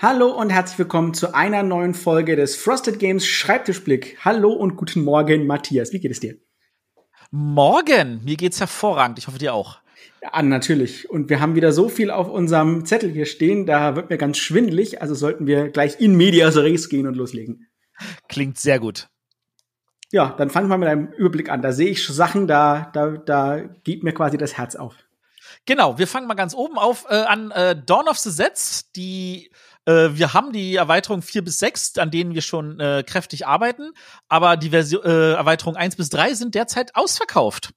Hallo und herzlich willkommen zu einer neuen Folge des Frosted Games Schreibtischblick. Hallo und guten Morgen, Matthias. Wie geht es dir? Morgen. Mir geht's hervorragend. Ich hoffe dir auch. Ja, natürlich. Und wir haben wieder so viel auf unserem Zettel hier stehen, da wird mir ganz schwindelig. Also sollten wir gleich in medias res gehen und loslegen. Klingt sehr gut. Ja, dann fangen wir mit einem Überblick an. Da sehe ich Sachen, da, da, da geht mir quasi das Herz auf. Genau, wir fangen mal ganz oben auf äh, an äh, Dawn of the Sets, die äh, wir haben die Erweiterung 4 bis 6, an denen wir schon äh, kräftig arbeiten, aber die Version, äh, Erweiterung 1 bis 3 sind derzeit ausverkauft.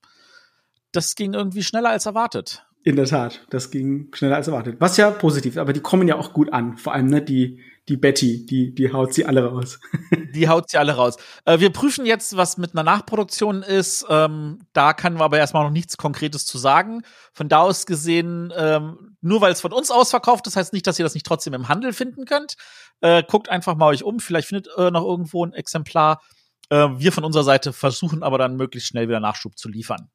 Das ging irgendwie schneller als erwartet. In der Tat, das ging schneller als erwartet. Was ja positiv, aber die kommen ja auch gut an. Vor allem ne, die, die Betty, die, die haut sie alle raus. die haut sie alle raus. Äh, wir prüfen jetzt, was mit einer Nachproduktion ist. Ähm, da können wir aber erstmal noch nichts Konkretes zu sagen. Von da aus gesehen, ähm, nur weil es von uns ausverkauft ist, heißt nicht, dass ihr das nicht trotzdem im Handel finden könnt. Äh, guckt einfach mal euch um. Vielleicht findet ihr noch irgendwo ein Exemplar. Äh, wir von unserer Seite versuchen aber dann möglichst schnell wieder Nachschub zu liefern.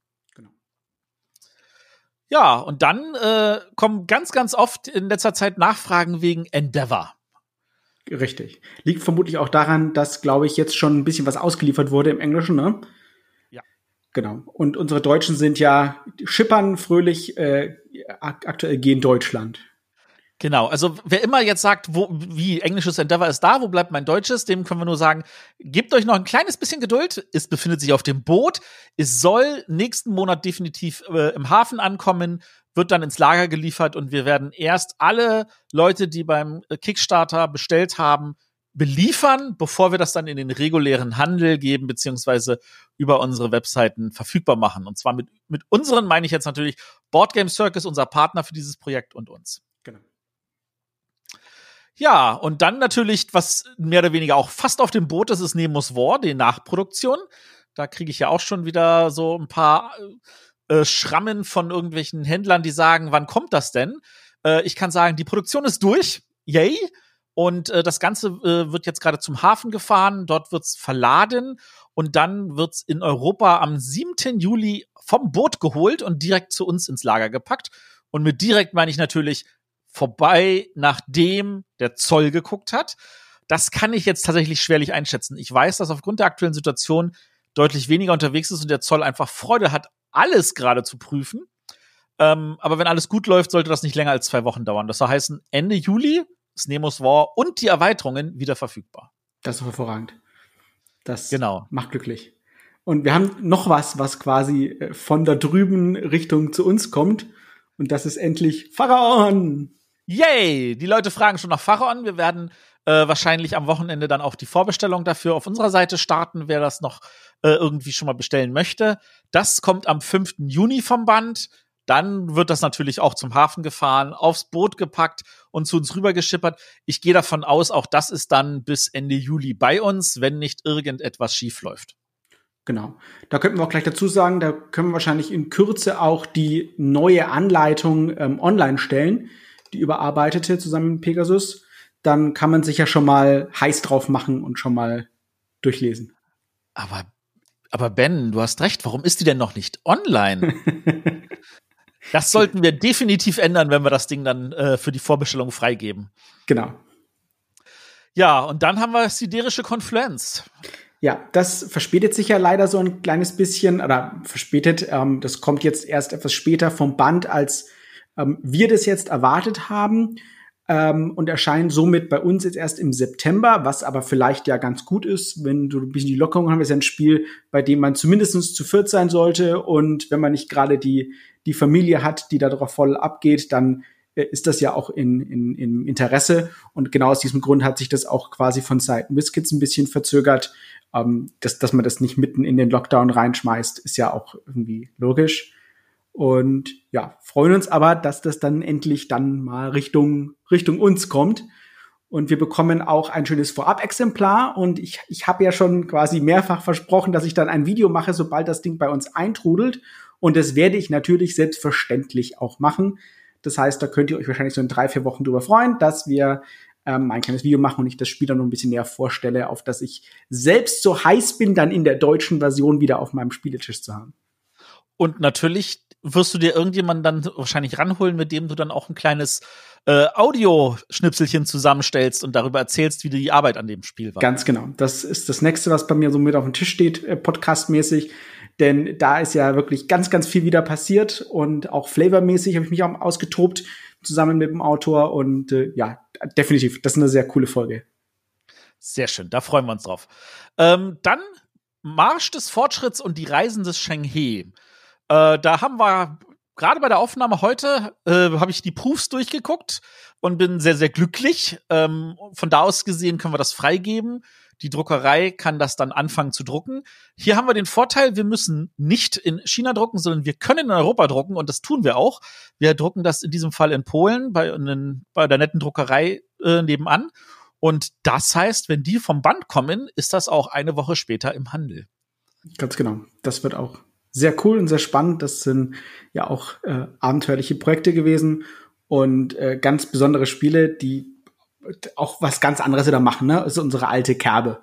Ja, und dann äh, kommen ganz, ganz oft in letzter Zeit Nachfragen wegen Endeavor. Richtig. Liegt vermutlich auch daran, dass, glaube ich, jetzt schon ein bisschen was ausgeliefert wurde im Englischen, ne? Ja. Genau. Und unsere Deutschen sind ja schippern fröhlich äh, aktuell gehen Deutschland. Genau, also wer immer jetzt sagt, wo, wie englisches Endeavor ist da, wo bleibt mein Deutsches, dem können wir nur sagen, gebt euch noch ein kleines bisschen Geduld. Es befindet sich auf dem Boot. Es soll nächsten Monat definitiv äh, im Hafen ankommen, wird dann ins Lager geliefert und wir werden erst alle Leute, die beim Kickstarter bestellt haben, beliefern, bevor wir das dann in den regulären Handel geben, beziehungsweise über unsere Webseiten verfügbar machen. Und zwar mit, mit unseren meine ich jetzt natürlich Boardgame Circus, unser Partner für dieses Projekt und uns. Ja, und dann natürlich, was mehr oder weniger auch fast auf dem Boot ist, ist Nemos War, die Nachproduktion. Da kriege ich ja auch schon wieder so ein paar äh, Schrammen von irgendwelchen Händlern, die sagen, wann kommt das denn? Äh, ich kann sagen, die Produktion ist durch. Yay! Und äh, das Ganze äh, wird jetzt gerade zum Hafen gefahren. Dort wird's verladen und dann wird's in Europa am 7. Juli vom Boot geholt und direkt zu uns ins Lager gepackt. Und mit direkt meine ich natürlich vorbei, nachdem der Zoll geguckt hat. Das kann ich jetzt tatsächlich schwerlich einschätzen. Ich weiß, dass aufgrund der aktuellen Situation deutlich weniger unterwegs ist und der Zoll einfach Freude hat, alles gerade zu prüfen. Ähm, aber wenn alles gut läuft, sollte das nicht länger als zwei Wochen dauern. Das soll heißen, Ende Juli ist Nemos War und die Erweiterungen wieder verfügbar. Das ist hervorragend. Das genau. macht glücklich. Und wir haben noch was, was quasi äh, von da drüben Richtung zu uns kommt. Und das ist endlich Pharaon. Yay! Die Leute fragen schon nach Pharaon. Wir werden äh, wahrscheinlich am Wochenende dann auch die Vorbestellung dafür auf unserer Seite starten, wer das noch äh, irgendwie schon mal bestellen möchte. Das kommt am 5. Juni vom Band. Dann wird das natürlich auch zum Hafen gefahren, aufs Boot gepackt und zu uns rübergeschippert. Ich gehe davon aus, auch das ist dann bis Ende Juli bei uns, wenn nicht irgendetwas schief läuft. Genau. Da könnten wir auch gleich dazu sagen, da können wir wahrscheinlich in Kürze auch die neue Anleitung ähm, online stellen die überarbeitete zusammen mit Pegasus, dann kann man sich ja schon mal heiß drauf machen und schon mal durchlesen. Aber, aber Ben, du hast recht, warum ist die denn noch nicht online? das sollten wir definitiv ändern, wenn wir das Ding dann äh, für die Vorbestellung freigeben. Genau. Ja, und dann haben wir siderische Konfluenz. Ja, das verspätet sich ja leider so ein kleines bisschen, oder verspätet, ähm, das kommt jetzt erst etwas später vom Band, als ähm, wir das jetzt erwartet haben ähm, und erscheinen somit bei uns jetzt erst im September, was aber vielleicht ja ganz gut ist, wenn du ein bisschen die Lockerung haben, ist ja ein Spiel, bei dem man zumindestens zu viert sein sollte und wenn man nicht gerade die, die Familie hat, die darauf voll abgeht, dann äh, ist das ja auch in, in, im Interesse. Und genau aus diesem Grund hat sich das auch quasi von Seiten Biscuits ein bisschen verzögert. Ähm, dass, dass man das nicht mitten in den Lockdown reinschmeißt, ist ja auch irgendwie logisch. Und ja, freuen uns aber, dass das dann endlich dann mal Richtung, Richtung uns kommt. Und wir bekommen auch ein schönes Vorab-Exemplar. Und ich, ich habe ja schon quasi mehrfach versprochen, dass ich dann ein Video mache, sobald das Ding bei uns eintrudelt. Und das werde ich natürlich selbstverständlich auch machen. Das heißt, da könnt ihr euch wahrscheinlich so in drei, vier Wochen drüber freuen, dass wir ähm, ein kleines Video machen und ich das Spiel dann noch ein bisschen näher vorstelle, auf das ich selbst so heiß bin, dann in der deutschen Version wieder auf meinem Spieletisch zu haben. Und natürlich wirst du dir irgendjemanden dann wahrscheinlich ranholen, mit dem du dann auch ein kleines äh, Audioschnipselchen zusammenstellst und darüber erzählst, wie die Arbeit an dem Spiel war. Ganz genau. Das ist das nächste, was bei mir so mit auf dem Tisch steht, äh, podcastmäßig. Denn da ist ja wirklich ganz, ganz viel wieder passiert und auch flavormäßig habe ich mich auch ausgetobt zusammen mit dem Autor und äh, ja, definitiv, das ist eine sehr coole Folge. Sehr schön, da freuen wir uns drauf. Ähm, dann Marsch des Fortschritts und die Reisen des Shenghe. Äh, da haben wir gerade bei der Aufnahme heute äh, habe ich die Proofs durchgeguckt und bin sehr, sehr glücklich. Ähm, von da aus gesehen können wir das freigeben. Die Druckerei kann das dann anfangen zu drucken. Hier haben wir den Vorteil, wir müssen nicht in China drucken, sondern wir können in Europa drucken und das tun wir auch. Wir drucken das in diesem Fall in Polen bei, in, bei der netten Druckerei äh, nebenan. Und das heißt, wenn die vom Band kommen, ist das auch eine Woche später im Handel. Ganz genau. Das wird auch sehr cool und sehr spannend. Das sind ja auch äh, abenteuerliche Projekte gewesen und äh, ganz besondere Spiele, die auch was ganz anderes wieder machen. Ne? Das ist unsere alte Kerbe.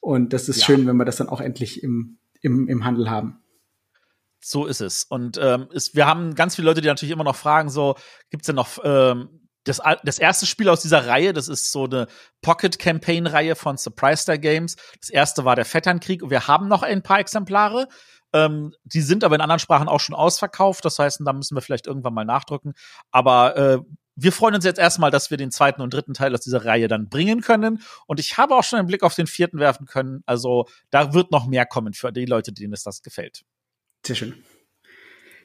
Und das ist ja. schön, wenn wir das dann auch endlich im, im, im Handel haben. So ist es. Und ähm, ist, wir haben ganz viele Leute, die natürlich immer noch fragen: so, gibt es denn noch ähm, das, das erste Spiel aus dieser Reihe? Das ist so eine Pocket-Campaign-Reihe von Surprise Star Games. Das erste war der Vetternkrieg und wir haben noch ein paar Exemplare. Ähm, die sind aber in anderen Sprachen auch schon ausverkauft. Das heißt, da müssen wir vielleicht irgendwann mal nachdrücken. Aber äh, wir freuen uns jetzt erstmal, dass wir den zweiten und dritten Teil aus dieser Reihe dann bringen können. Und ich habe auch schon einen Blick auf den vierten werfen können. Also da wird noch mehr kommen für die Leute, denen es das gefällt. Sehr schön.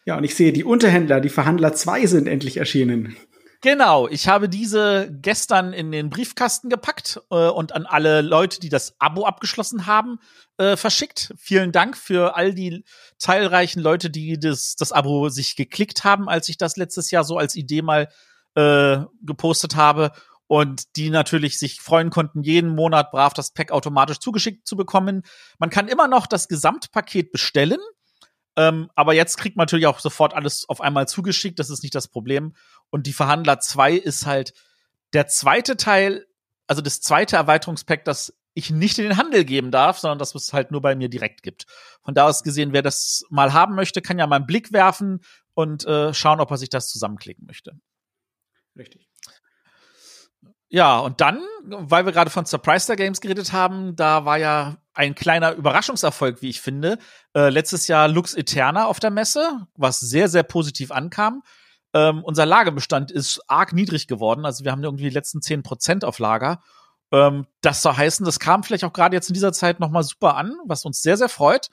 Ja, und ich sehe, die Unterhändler, die Verhandler 2 sind endlich erschienen. Genau, ich habe diese gestern in den Briefkasten gepackt äh, und an alle Leute, die das Abo abgeschlossen haben, äh, verschickt. Vielen Dank für all die zahlreichen Leute, die das, das Abo sich geklickt haben, als ich das letztes Jahr so als Idee mal äh, gepostet habe und die natürlich sich freuen konnten, jeden Monat brav das Pack automatisch zugeschickt zu bekommen. Man kann immer noch das Gesamtpaket bestellen. Ähm, aber jetzt kriegt man natürlich auch sofort alles auf einmal zugeschickt, das ist nicht das Problem. Und die Verhandler 2 ist halt der zweite Teil, also das zweite Erweiterungspack, das ich nicht in den Handel geben darf, sondern das es halt nur bei mir direkt gibt. Von da aus gesehen, wer das mal haben möchte, kann ja mal einen Blick werfen und äh, schauen, ob er sich das zusammenklicken möchte. Richtig. Ja, und dann, weil wir gerade von Surprise Star Games geredet haben, da war ja ein kleiner Überraschungserfolg, wie ich finde. Äh, letztes Jahr Lux Eterna auf der Messe, was sehr, sehr positiv ankam. Ähm, unser Lagerbestand ist arg niedrig geworden. Also wir haben irgendwie die letzten zehn Prozent auf Lager. Ähm, das soll heißen, das kam vielleicht auch gerade jetzt in dieser Zeit nochmal super an, was uns sehr, sehr freut.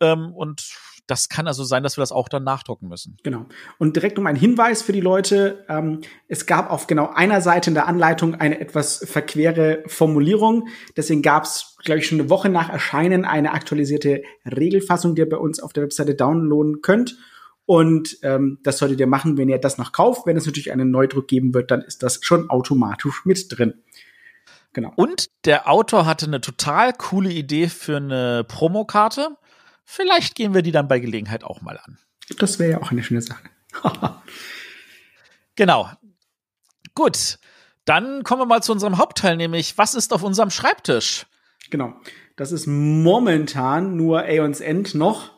Ähm, und das kann also sein, dass wir das auch dann nachdrucken müssen. Genau. Und direkt um einen Hinweis für die Leute. Ähm, es gab auf genau einer Seite in der Anleitung eine etwas verquere Formulierung. Deswegen gab es, glaube ich, schon eine Woche nach Erscheinen eine aktualisierte Regelfassung, die ihr bei uns auf der Webseite downloaden könnt. Und ähm, das solltet ihr machen, wenn ihr das noch kauft. Wenn es natürlich einen Neudruck geben wird, dann ist das schon automatisch mit drin. Genau. Und der Autor hatte eine total coole Idee für eine Promokarte. Vielleicht gehen wir die dann bei Gelegenheit auch mal an. Das wäre ja auch eine schöne Sache. genau. Gut. Dann kommen wir mal zu unserem Hauptteil, nämlich was ist auf unserem Schreibtisch? Genau. Das ist momentan nur Aeons End noch.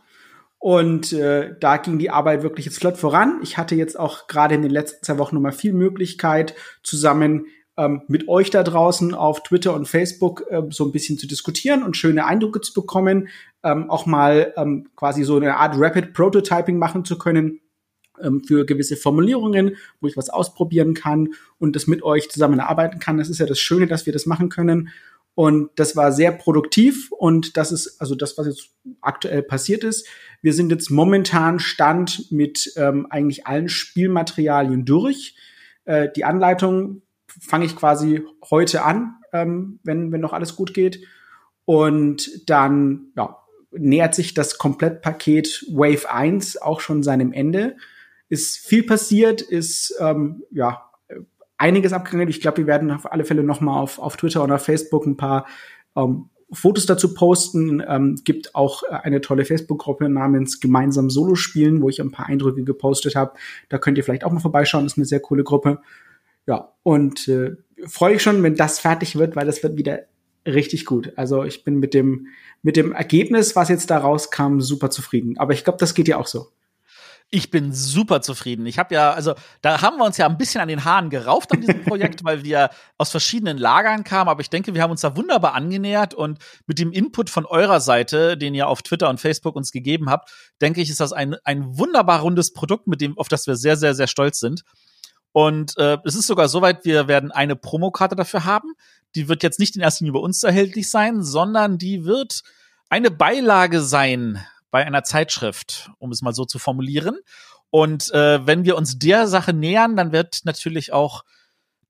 Und äh, da ging die Arbeit wirklich jetzt flott voran. Ich hatte jetzt auch gerade in den letzten zwei Wochen nochmal viel Möglichkeit, zusammen ähm, mit euch da draußen auf Twitter und Facebook äh, so ein bisschen zu diskutieren und schöne Eindrücke zu bekommen, ähm, auch mal ähm, quasi so eine Art Rapid Prototyping machen zu können ähm, für gewisse Formulierungen, wo ich was ausprobieren kann und das mit euch zusammen erarbeiten kann. Das ist ja das Schöne, dass wir das machen können. Und das war sehr produktiv und das ist also das, was jetzt aktuell passiert ist. Wir sind jetzt momentan Stand mit ähm, eigentlich allen Spielmaterialien durch. Äh, die Anleitung fange ich quasi heute an, ähm, wenn, wenn noch alles gut geht. Und dann ja, nähert sich das Komplettpaket Wave 1 auch schon seinem Ende. Ist viel passiert, ist ähm, ja einiges abgegangen. Ich glaube, wir werden auf alle Fälle noch mal auf, auf Twitter oder Facebook ein paar ähm, Fotos dazu posten. Ähm, gibt auch eine tolle Facebook-Gruppe namens Gemeinsam Solo spielen, wo ich ein paar Eindrücke gepostet habe. Da könnt ihr vielleicht auch mal vorbeischauen. Ist eine sehr coole Gruppe. Ja, und äh, freue ich schon, wenn das fertig wird, weil das wird wieder richtig gut. Also ich bin mit dem, mit dem Ergebnis, was jetzt da rauskam, super zufrieden. Aber ich glaube, das geht ja auch so. Ich bin super zufrieden. Ich habe ja, also da haben wir uns ja ein bisschen an den Haaren gerauft an diesem Projekt, weil wir aus verschiedenen Lagern kamen. Aber ich denke, wir haben uns da wunderbar angenähert und mit dem Input von eurer Seite, den ihr auf Twitter und Facebook uns gegeben habt, denke ich, ist das ein, ein wunderbar rundes Produkt, mit dem, auf das wir sehr, sehr, sehr stolz sind. Und äh, es ist sogar soweit, wir werden eine Promokarte dafür haben. Die wird jetzt nicht in erster Linie bei uns erhältlich sein, sondern die wird eine Beilage sein bei einer Zeitschrift, um es mal so zu formulieren. Und äh, wenn wir uns der Sache nähern, dann wird natürlich auch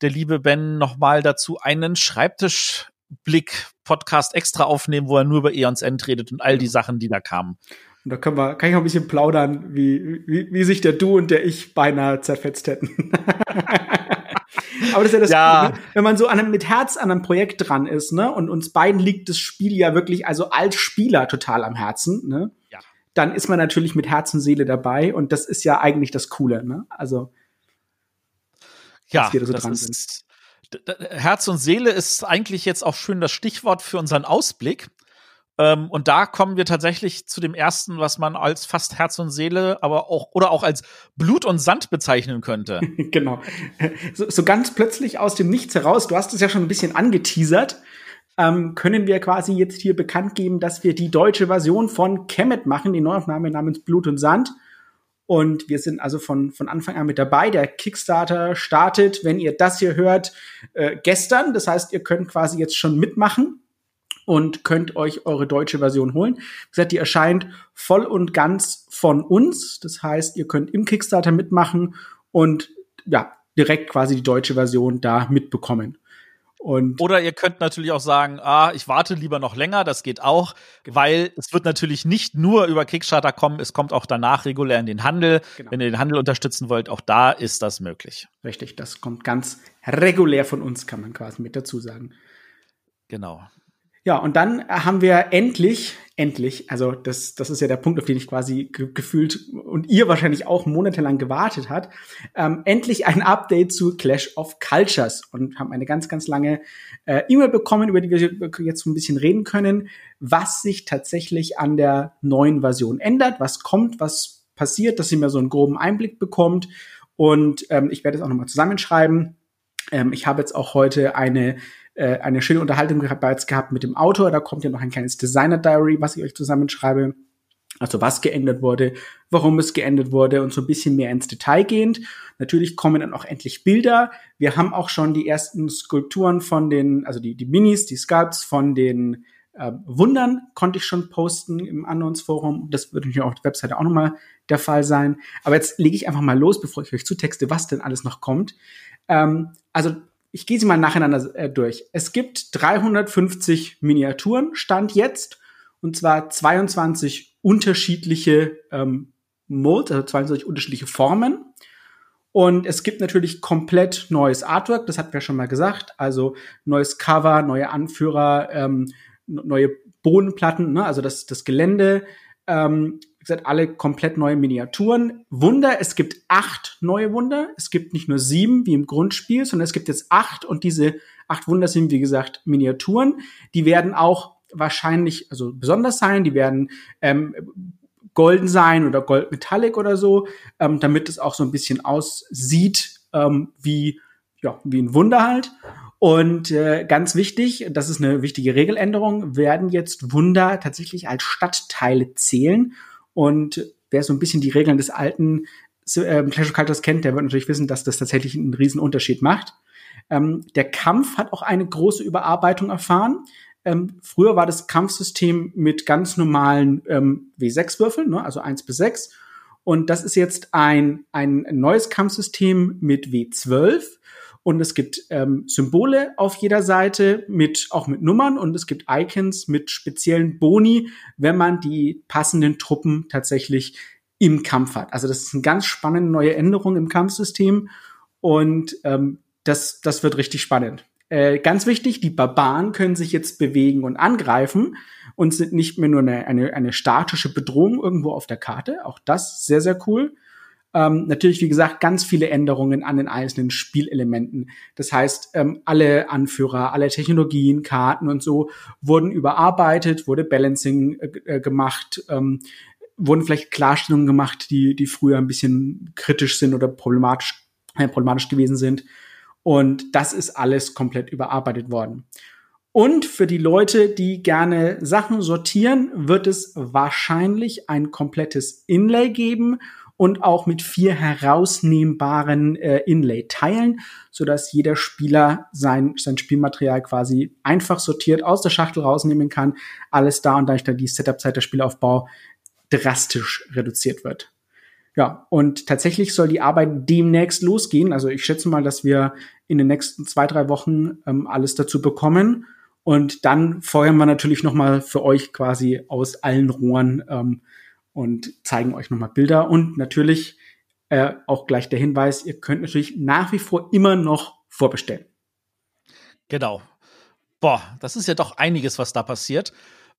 der liebe Ben nochmal dazu einen Schreibtischblick-Podcast extra aufnehmen, wo er nur über Eons End redet und all die Sachen, die da kamen. Und da können wir, kann ich auch ein bisschen plaudern, wie, wie, wie sich der Du und der Ich beinahe zerfetzt hätten. Aber das ist ja das, ja. Coole, wenn man so an einem, mit Herz an einem Projekt dran ist, ne, und uns beiden liegt das Spiel ja wirklich, also als Spieler total am Herzen, ne, ja. dann ist man natürlich mit Herz und Seele dabei und das ist ja eigentlich das Coole, ne, also, ja, wir da so dran ist, sind. Herz und Seele ist eigentlich jetzt auch schön das Stichwort für unseren Ausblick. Ähm, und da kommen wir tatsächlich zu dem ersten, was man als fast Herz und Seele, aber auch oder auch als Blut und Sand bezeichnen könnte. genau. So, so, ganz plötzlich aus dem Nichts heraus, du hast es ja schon ein bisschen angeteasert, ähm, können wir quasi jetzt hier bekannt geben, dass wir die deutsche Version von Kemet machen, die Neuaufnahme namens Blut und Sand. Und wir sind also von, von Anfang an mit dabei. Der Kickstarter startet, wenn ihr das hier hört, äh, gestern. Das heißt, ihr könnt quasi jetzt schon mitmachen und könnt euch eure deutsche Version holen. Wie gesagt, die erscheint voll und ganz von uns. Das heißt, ihr könnt im Kickstarter mitmachen und ja, direkt quasi die deutsche Version da mitbekommen. Und Oder ihr könnt natürlich auch sagen, ah, ich warte lieber noch länger, das geht auch, weil es wird natürlich nicht nur über Kickstarter kommen, es kommt auch danach regulär in den Handel. Genau. Wenn ihr den Handel unterstützen wollt, auch da ist das möglich. Richtig, das kommt ganz regulär von uns, kann man quasi mit dazu sagen. Genau. Ja, und dann haben wir endlich, endlich, also das, das ist ja der Punkt, auf den ich quasi ge gefühlt und ihr wahrscheinlich auch monatelang gewartet hat, ähm, endlich ein Update zu Clash of Cultures und haben eine ganz, ganz lange äh, E-Mail bekommen, über die wir jetzt so ein bisschen reden können, was sich tatsächlich an der neuen Version ändert, was kommt, was passiert, dass ihr mir so einen groben Einblick bekommt. Und ähm, ich werde es auch nochmal zusammenschreiben. Ähm, ich habe jetzt auch heute eine äh, eine schöne Unterhaltung bereits gehabt mit dem Autor. Da kommt ja noch ein kleines Designer-Diary, was ich euch zusammenschreibe. Also was geändert wurde, warum es geändert wurde und so ein bisschen mehr ins Detail gehend. Natürlich kommen dann auch endlich Bilder. Wir haben auch schon die ersten Skulpturen von den, also die, die Minis, die Sculpts von den äh, Wundern konnte ich schon posten im Unknowns-Forum. Das wird natürlich auf der Webseite auch nochmal der Fall sein. Aber jetzt lege ich einfach mal los, bevor ich euch zutexte, was denn alles noch kommt. Ähm, also ich gehe sie mal nacheinander äh, durch. Es gibt 350 Miniaturen, Stand jetzt, und zwar 22 unterschiedliche ähm, Modes, also 22 unterschiedliche Formen. Und es gibt natürlich komplett neues Artwork, das hatten wir schon mal gesagt. Also neues Cover, neue Anführer, ähm, neue Bodenplatten, ne? also das, das Gelände. Ähm, gesagt, alle komplett neue Miniaturen. Wunder, es gibt acht neue Wunder. Es gibt nicht nur sieben wie im Grundspiel, sondern es gibt jetzt acht und diese acht Wunder sind, wie gesagt, Miniaturen. Die werden auch wahrscheinlich, also besonders sein, die werden ähm, golden sein oder goldmetallic oder so, ähm, damit es auch so ein bisschen aussieht ähm, wie, ja, wie ein Wunder halt. Und äh, ganz wichtig, das ist eine wichtige Regeländerung, werden jetzt Wunder tatsächlich als Stadtteile zählen und wer so ein bisschen die Regeln des alten äh, Clash of Cultures kennt, der wird natürlich wissen, dass das tatsächlich einen riesen Unterschied macht. Ähm, der Kampf hat auch eine große Überarbeitung erfahren. Ähm, früher war das Kampfsystem mit ganz normalen ähm, W6-Würfeln, ne, also 1 bis 6. Und das ist jetzt ein, ein neues Kampfsystem mit W12. Und es gibt ähm, Symbole auf jeder Seite mit auch mit Nummern und es gibt Icons mit speziellen Boni, wenn man die passenden Truppen tatsächlich im Kampf hat. Also das ist eine ganz spannende neue Änderung im Kampfsystem und ähm, das, das wird richtig spannend. Äh, ganz wichtig, die Barbaren können sich jetzt bewegen und angreifen und sind nicht mehr nur eine, eine, eine statische Bedrohung irgendwo auf der Karte. Auch das sehr, sehr cool. Ähm, natürlich, wie gesagt, ganz viele Änderungen an den einzelnen Spielelementen. Das heißt, ähm, alle Anführer, alle Technologien, Karten und so wurden überarbeitet, wurde Balancing äh, äh gemacht, ähm, wurden vielleicht Klarstellungen gemacht, die, die früher ein bisschen kritisch sind oder problematisch, äh, problematisch gewesen sind. Und das ist alles komplett überarbeitet worden. Und für die Leute, die gerne Sachen sortieren, wird es wahrscheinlich ein komplettes Inlay geben und auch mit vier herausnehmbaren äh, Inlay-Teilen, sodass jeder Spieler sein, sein Spielmaterial quasi einfach sortiert aus der Schachtel rausnehmen kann. Alles da und da dann die Setup-Zeit der Spielaufbau drastisch reduziert wird. Ja, und tatsächlich soll die Arbeit demnächst losgehen. Also ich schätze mal, dass wir in den nächsten zwei, drei Wochen ähm, alles dazu bekommen. Und dann feuern wir natürlich noch mal für euch quasi aus allen Rohren ähm, und zeigen euch noch mal Bilder. Und natürlich äh, auch gleich der Hinweis, ihr könnt natürlich nach wie vor immer noch vorbestellen. Genau. Boah, das ist ja doch einiges, was da passiert.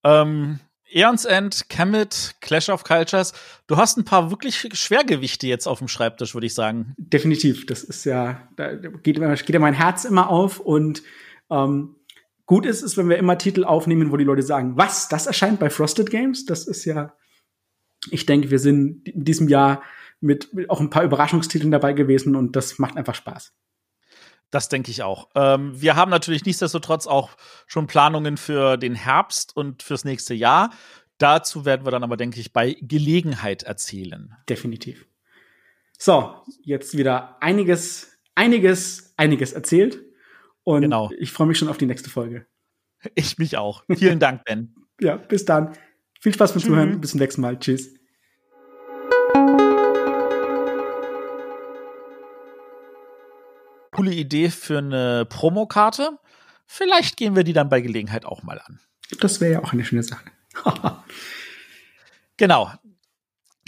Ähm, Eons End, Kemet, Clash of Cultures. Du hast ein paar wirklich Schwergewichte jetzt auf dem Schreibtisch, würde ich sagen. Definitiv. Das ist ja, da geht, geht ja mein Herz immer auf und ähm, Gut ist es, wenn wir immer Titel aufnehmen, wo die Leute sagen, was, das erscheint bei Frosted Games? Das ist ja, ich denke, wir sind in diesem Jahr mit, mit auch ein paar Überraschungstiteln dabei gewesen und das macht einfach Spaß. Das denke ich auch. Ähm, wir haben natürlich nichtsdestotrotz auch schon Planungen für den Herbst und fürs nächste Jahr. Dazu werden wir dann aber, denke ich, bei Gelegenheit erzählen. Definitiv. So, jetzt wieder einiges, einiges, einiges erzählt. Und genau. ich freue mich schon auf die nächste Folge. Ich mich auch. Vielen Dank, Ben. ja, bis dann. Viel Spaß beim Zuhören. Bis zum nächsten Mal. Tschüss. Coole Idee für eine Promokarte. Vielleicht gehen wir die dann bei Gelegenheit auch mal an. Das wäre ja auch eine schöne Sache. genau.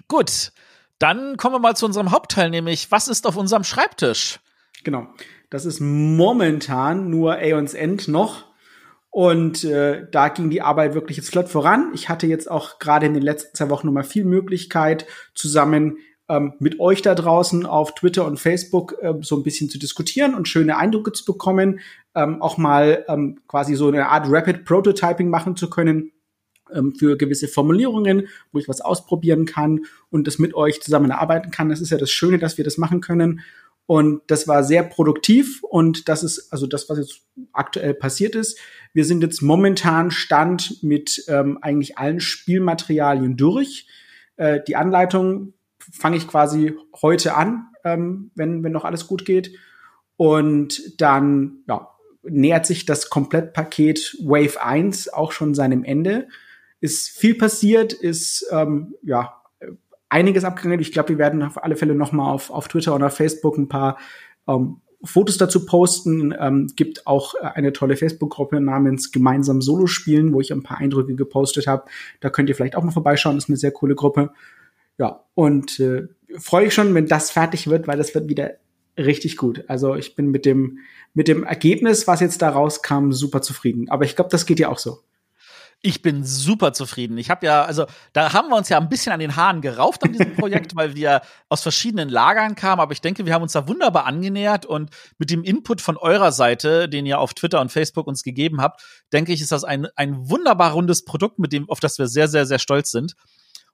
Gut. Dann kommen wir mal zu unserem Hauptteil, nämlich was ist auf unserem Schreibtisch? Genau. Das ist momentan nur Aeons End noch. Und äh, da ging die Arbeit wirklich jetzt flott voran. Ich hatte jetzt auch gerade in den letzten zwei Wochen nochmal viel Möglichkeit, zusammen ähm, mit euch da draußen auf Twitter und Facebook äh, so ein bisschen zu diskutieren und schöne Eindrücke zu bekommen, ähm, auch mal ähm, quasi so eine Art Rapid Prototyping machen zu können ähm, für gewisse Formulierungen, wo ich was ausprobieren kann und das mit euch zusammen erarbeiten kann. Das ist ja das Schöne, dass wir das machen können. Und das war sehr produktiv und das ist also das, was jetzt aktuell passiert ist. Wir sind jetzt momentan Stand mit ähm, eigentlich allen Spielmaterialien durch. Äh, die Anleitung fange ich quasi heute an, ähm, wenn, wenn noch alles gut geht. Und dann ja, nähert sich das Komplettpaket Wave 1 auch schon seinem Ende. Ist viel passiert, ist ähm, ja einiges abgegangen. Ich glaube, wir werden auf alle Fälle noch mal auf, auf Twitter oder Facebook ein paar ähm, Fotos dazu posten. Ähm, gibt auch eine tolle Facebook-Gruppe namens Gemeinsam Solo spielen, wo ich ein paar Eindrücke gepostet habe. Da könnt ihr vielleicht auch mal vorbeischauen. Ist eine sehr coole Gruppe. Ja, und äh, freue ich schon, wenn das fertig wird, weil das wird wieder richtig gut. Also ich bin mit dem mit dem Ergebnis, was jetzt da rauskam, super zufrieden. Aber ich glaube, das geht ja auch so. Ich bin super zufrieden. Ich habe ja, also da haben wir uns ja ein bisschen an den Haaren gerauft an diesem Projekt, weil wir aus verschiedenen Lagern kamen. Aber ich denke, wir haben uns da wunderbar angenähert und mit dem Input von eurer Seite, den ihr auf Twitter und Facebook uns gegeben habt, denke ich, ist das ein, ein wunderbar rundes Produkt, mit dem, auf das wir sehr, sehr, sehr stolz sind.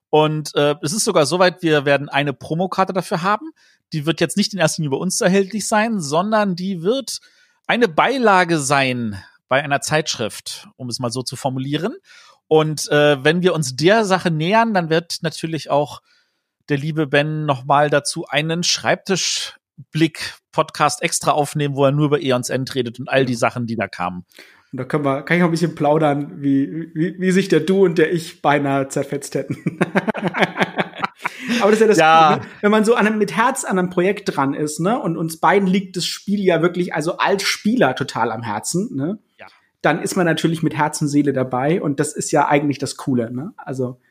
Und äh, es ist sogar soweit, wir werden eine Promokarte dafür haben. Die wird jetzt nicht in erster Linie bei uns erhältlich sein, sondern die wird eine Beilage sein bei einer Zeitschrift, um es mal so zu formulieren. Und äh, wenn wir uns der Sache nähern, dann wird natürlich auch der liebe Ben nochmal dazu einen Schreibtischblick-Podcast extra aufnehmen, wo er nur über Eons End redet und all die Sachen, die da kamen. Und da können wir, kann ich noch ein bisschen plaudern, wie, wie, wie sich der Du und der Ich beinahe zerfetzt hätten. Aber das ist ja das, ja. Coole, wenn man so an einem, mit Herz an einem Projekt dran ist, ne, und uns beiden liegt das Spiel ja wirklich, also als Spieler total am Herzen, ne, ja. dann ist man natürlich mit Herz und Seele dabei und das ist ja eigentlich das Coole, ne, also.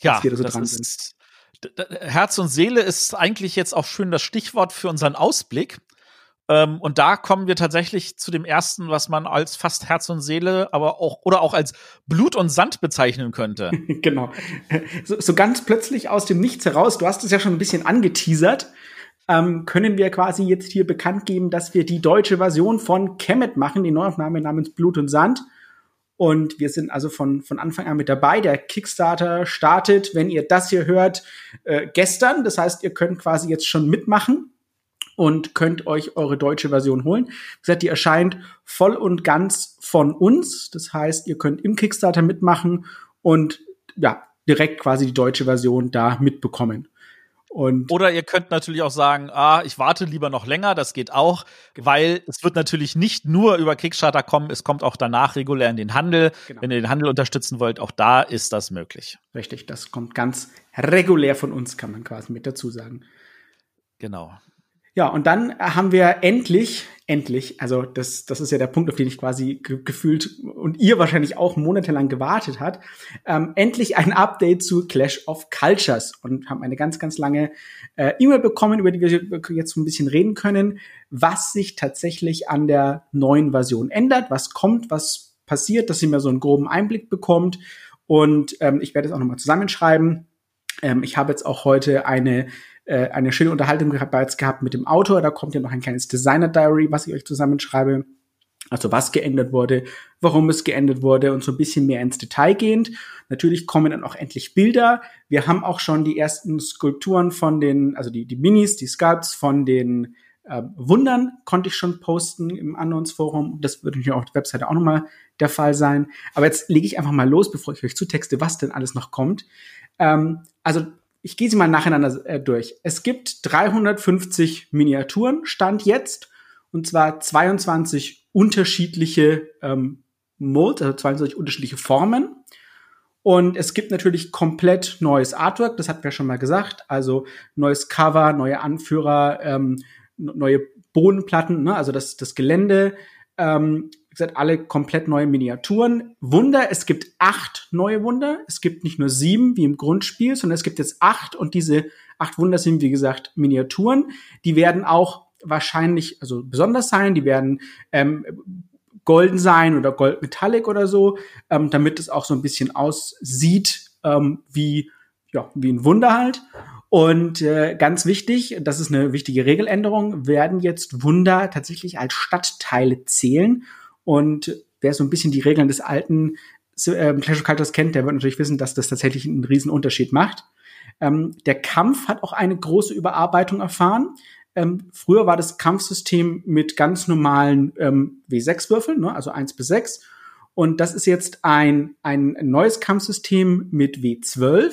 Ja, so dran ist, sind. Herz und Seele ist eigentlich jetzt auch schön das Stichwort für unseren Ausblick. Ähm, und da kommen wir tatsächlich zu dem ersten, was man als fast Herz und Seele, aber auch oder auch als Blut und Sand bezeichnen könnte. genau. So, so ganz plötzlich aus dem Nichts heraus, du hast es ja schon ein bisschen angeteasert, ähm, können wir quasi jetzt hier bekannt geben, dass wir die deutsche Version von Kemet machen, die Neuaufnahme namens Blut und Sand. Und wir sind also von, von Anfang an mit dabei. Der Kickstarter startet, wenn ihr das hier hört, äh, gestern. Das heißt, ihr könnt quasi jetzt schon mitmachen und könnt euch eure deutsche Version holen. Wie gesagt, die erscheint voll und ganz von uns. Das heißt, ihr könnt im Kickstarter mitmachen und ja, direkt quasi die deutsche Version da mitbekommen. Und Oder ihr könnt natürlich auch sagen, ah, ich warte lieber noch länger, das geht auch, weil es wird natürlich nicht nur über Kickstarter kommen, es kommt auch danach regulär in den Handel. Genau. Wenn ihr den Handel unterstützen wollt, auch da ist das möglich. Richtig, das kommt ganz regulär von uns, kann man quasi mit dazu sagen. Genau. Ja, und dann haben wir endlich, endlich, also das, das ist ja der Punkt, auf den ich quasi ge gefühlt und ihr wahrscheinlich auch monatelang gewartet hat, ähm, endlich ein Update zu Clash of Cultures und haben eine ganz, ganz lange äh, E-Mail bekommen, über die wir jetzt so ein bisschen reden können, was sich tatsächlich an der neuen Version ändert, was kommt, was passiert, dass ihr mir so einen groben Einblick bekommt. Und ähm, ich werde es auch nochmal zusammenschreiben. Ähm, ich habe jetzt auch heute eine äh, eine schöne Unterhaltung bereits gehabt mit dem Autor. Da kommt ja noch ein kleines Designer-Diary, was ich euch zusammenschreibe. Also was geändert wurde, warum es geändert wurde und so ein bisschen mehr ins Detail gehend. Natürlich kommen dann auch endlich Bilder. Wir haben auch schon die ersten Skulpturen von den, also die, die Minis, die Sculpts von den äh, Wundern konnte ich schon posten im Unknowns Forum. Das wird natürlich auf der Webseite auch nochmal der Fall sein. Aber jetzt lege ich einfach mal los, bevor ich euch zutexte, was denn alles noch kommt. Ähm, also ich gehe sie mal nacheinander äh, durch. Es gibt 350 Miniaturen, Stand jetzt, und zwar 22 unterschiedliche ähm, Molds, also 22 unterschiedliche Formen. Und es gibt natürlich komplett neues Artwork, das hatten wir schon mal gesagt. Also neues Cover, neue Anführer, ähm, neue Bodenplatten, ne? also das, das Gelände. Ähm, gesagt, alle komplett neue Miniaturen. Wunder, es gibt acht neue Wunder. Es gibt nicht nur sieben wie im Grundspiel, sondern es gibt jetzt acht und diese acht Wunder sind, wie gesagt, Miniaturen. Die werden auch wahrscheinlich, also besonders sein, die werden ähm, golden sein oder goldmetallic oder so, ähm, damit es auch so ein bisschen aussieht ähm, wie, ja, wie ein Wunder halt. Und äh, ganz wichtig, das ist eine wichtige Regeländerung, werden jetzt Wunder tatsächlich als Stadtteile zählen und wer so ein bisschen die Regeln des alten äh, Clash of Cultures kennt, der wird natürlich wissen, dass das tatsächlich einen riesen Unterschied macht. Ähm, der Kampf hat auch eine große Überarbeitung erfahren. Ähm, früher war das Kampfsystem mit ganz normalen ähm, W6-Würfeln, ne, also 1 bis 6. Und das ist jetzt ein, ein neues Kampfsystem mit W12.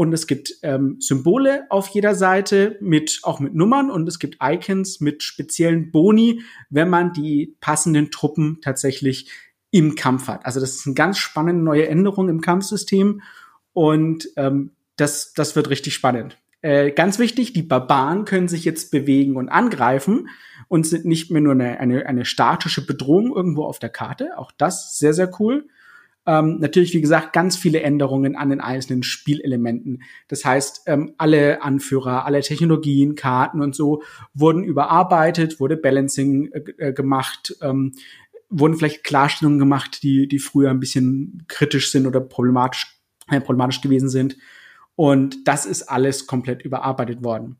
Und es gibt ähm, Symbole auf jeder Seite mit auch mit Nummern und es gibt Icons mit speziellen Boni, wenn man die passenden Truppen tatsächlich im Kampf hat. Also das ist eine ganz spannende neue Änderung im Kampfsystem und ähm, das, das wird richtig spannend. Äh, ganz wichtig, die Barbaren können sich jetzt bewegen und angreifen und sind nicht mehr nur eine, eine, eine statische Bedrohung irgendwo auf der Karte. Auch das sehr, sehr cool. Ähm, natürlich, wie gesagt, ganz viele Änderungen an den einzelnen Spielelementen. Das heißt, ähm, alle Anführer, alle Technologien, Karten und so wurden überarbeitet, wurde Balancing äh, äh, gemacht, ähm, wurden vielleicht Klarstellungen gemacht, die, die früher ein bisschen kritisch sind oder problematisch, äh, problematisch gewesen sind. Und das ist alles komplett überarbeitet worden.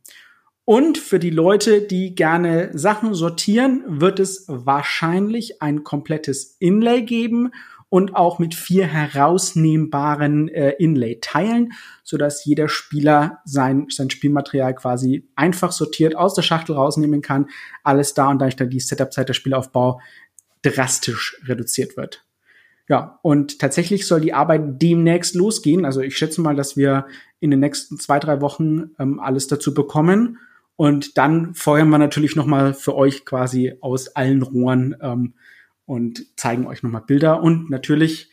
Und für die Leute, die gerne Sachen sortieren, wird es wahrscheinlich ein komplettes Inlay geben und auch mit vier herausnehmbaren äh, Inlay-Teilen, sodass jeder Spieler sein, sein Spielmaterial quasi einfach sortiert aus der Schachtel rausnehmen kann. Alles da und dadurch dann die Setup-Zeit der Spielaufbau drastisch reduziert wird. Ja, und tatsächlich soll die Arbeit demnächst losgehen. Also ich schätze mal, dass wir in den nächsten zwei, drei Wochen ähm, alles dazu bekommen. Und dann feuern wir natürlich noch mal für euch quasi aus allen Rohren ähm, und zeigen euch nochmal Bilder und natürlich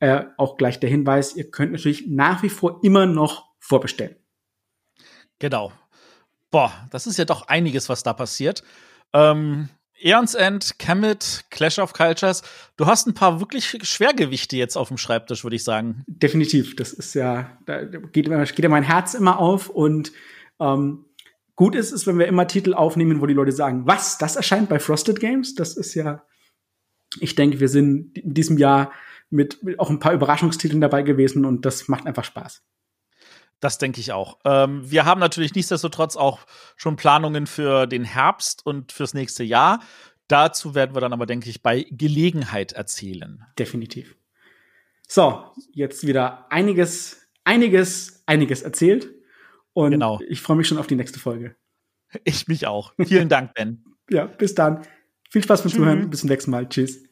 äh, auch gleich der Hinweis, ihr könnt natürlich nach wie vor immer noch vorbestellen. Genau. Boah, das ist ja doch einiges, was da passiert. Ähm, Eons End, Kemet, Clash of Cultures. Du hast ein paar wirklich Schwergewichte jetzt auf dem Schreibtisch, würde ich sagen. Definitiv. Das ist ja, da geht, geht ja mein Herz immer auf und ähm, gut ist, ist, wenn wir immer Titel aufnehmen, wo die Leute sagen, was, das erscheint bei Frosted Games? Das ist ja, ich denke, wir sind in diesem Jahr mit, mit auch ein paar Überraschungstiteln dabei gewesen und das macht einfach Spaß. Das denke ich auch. Ähm, wir haben natürlich nichtsdestotrotz auch schon Planungen für den Herbst und fürs nächste Jahr. Dazu werden wir dann aber, denke ich, bei Gelegenheit erzählen. Definitiv. So, jetzt wieder einiges, einiges, einiges erzählt. Und genau. ich freue mich schon auf die nächste Folge. Ich mich auch. Vielen Dank, Ben. ja, bis dann. Viel Spaß beim Zuhören. Bis zum nächsten Mal. Tschüss.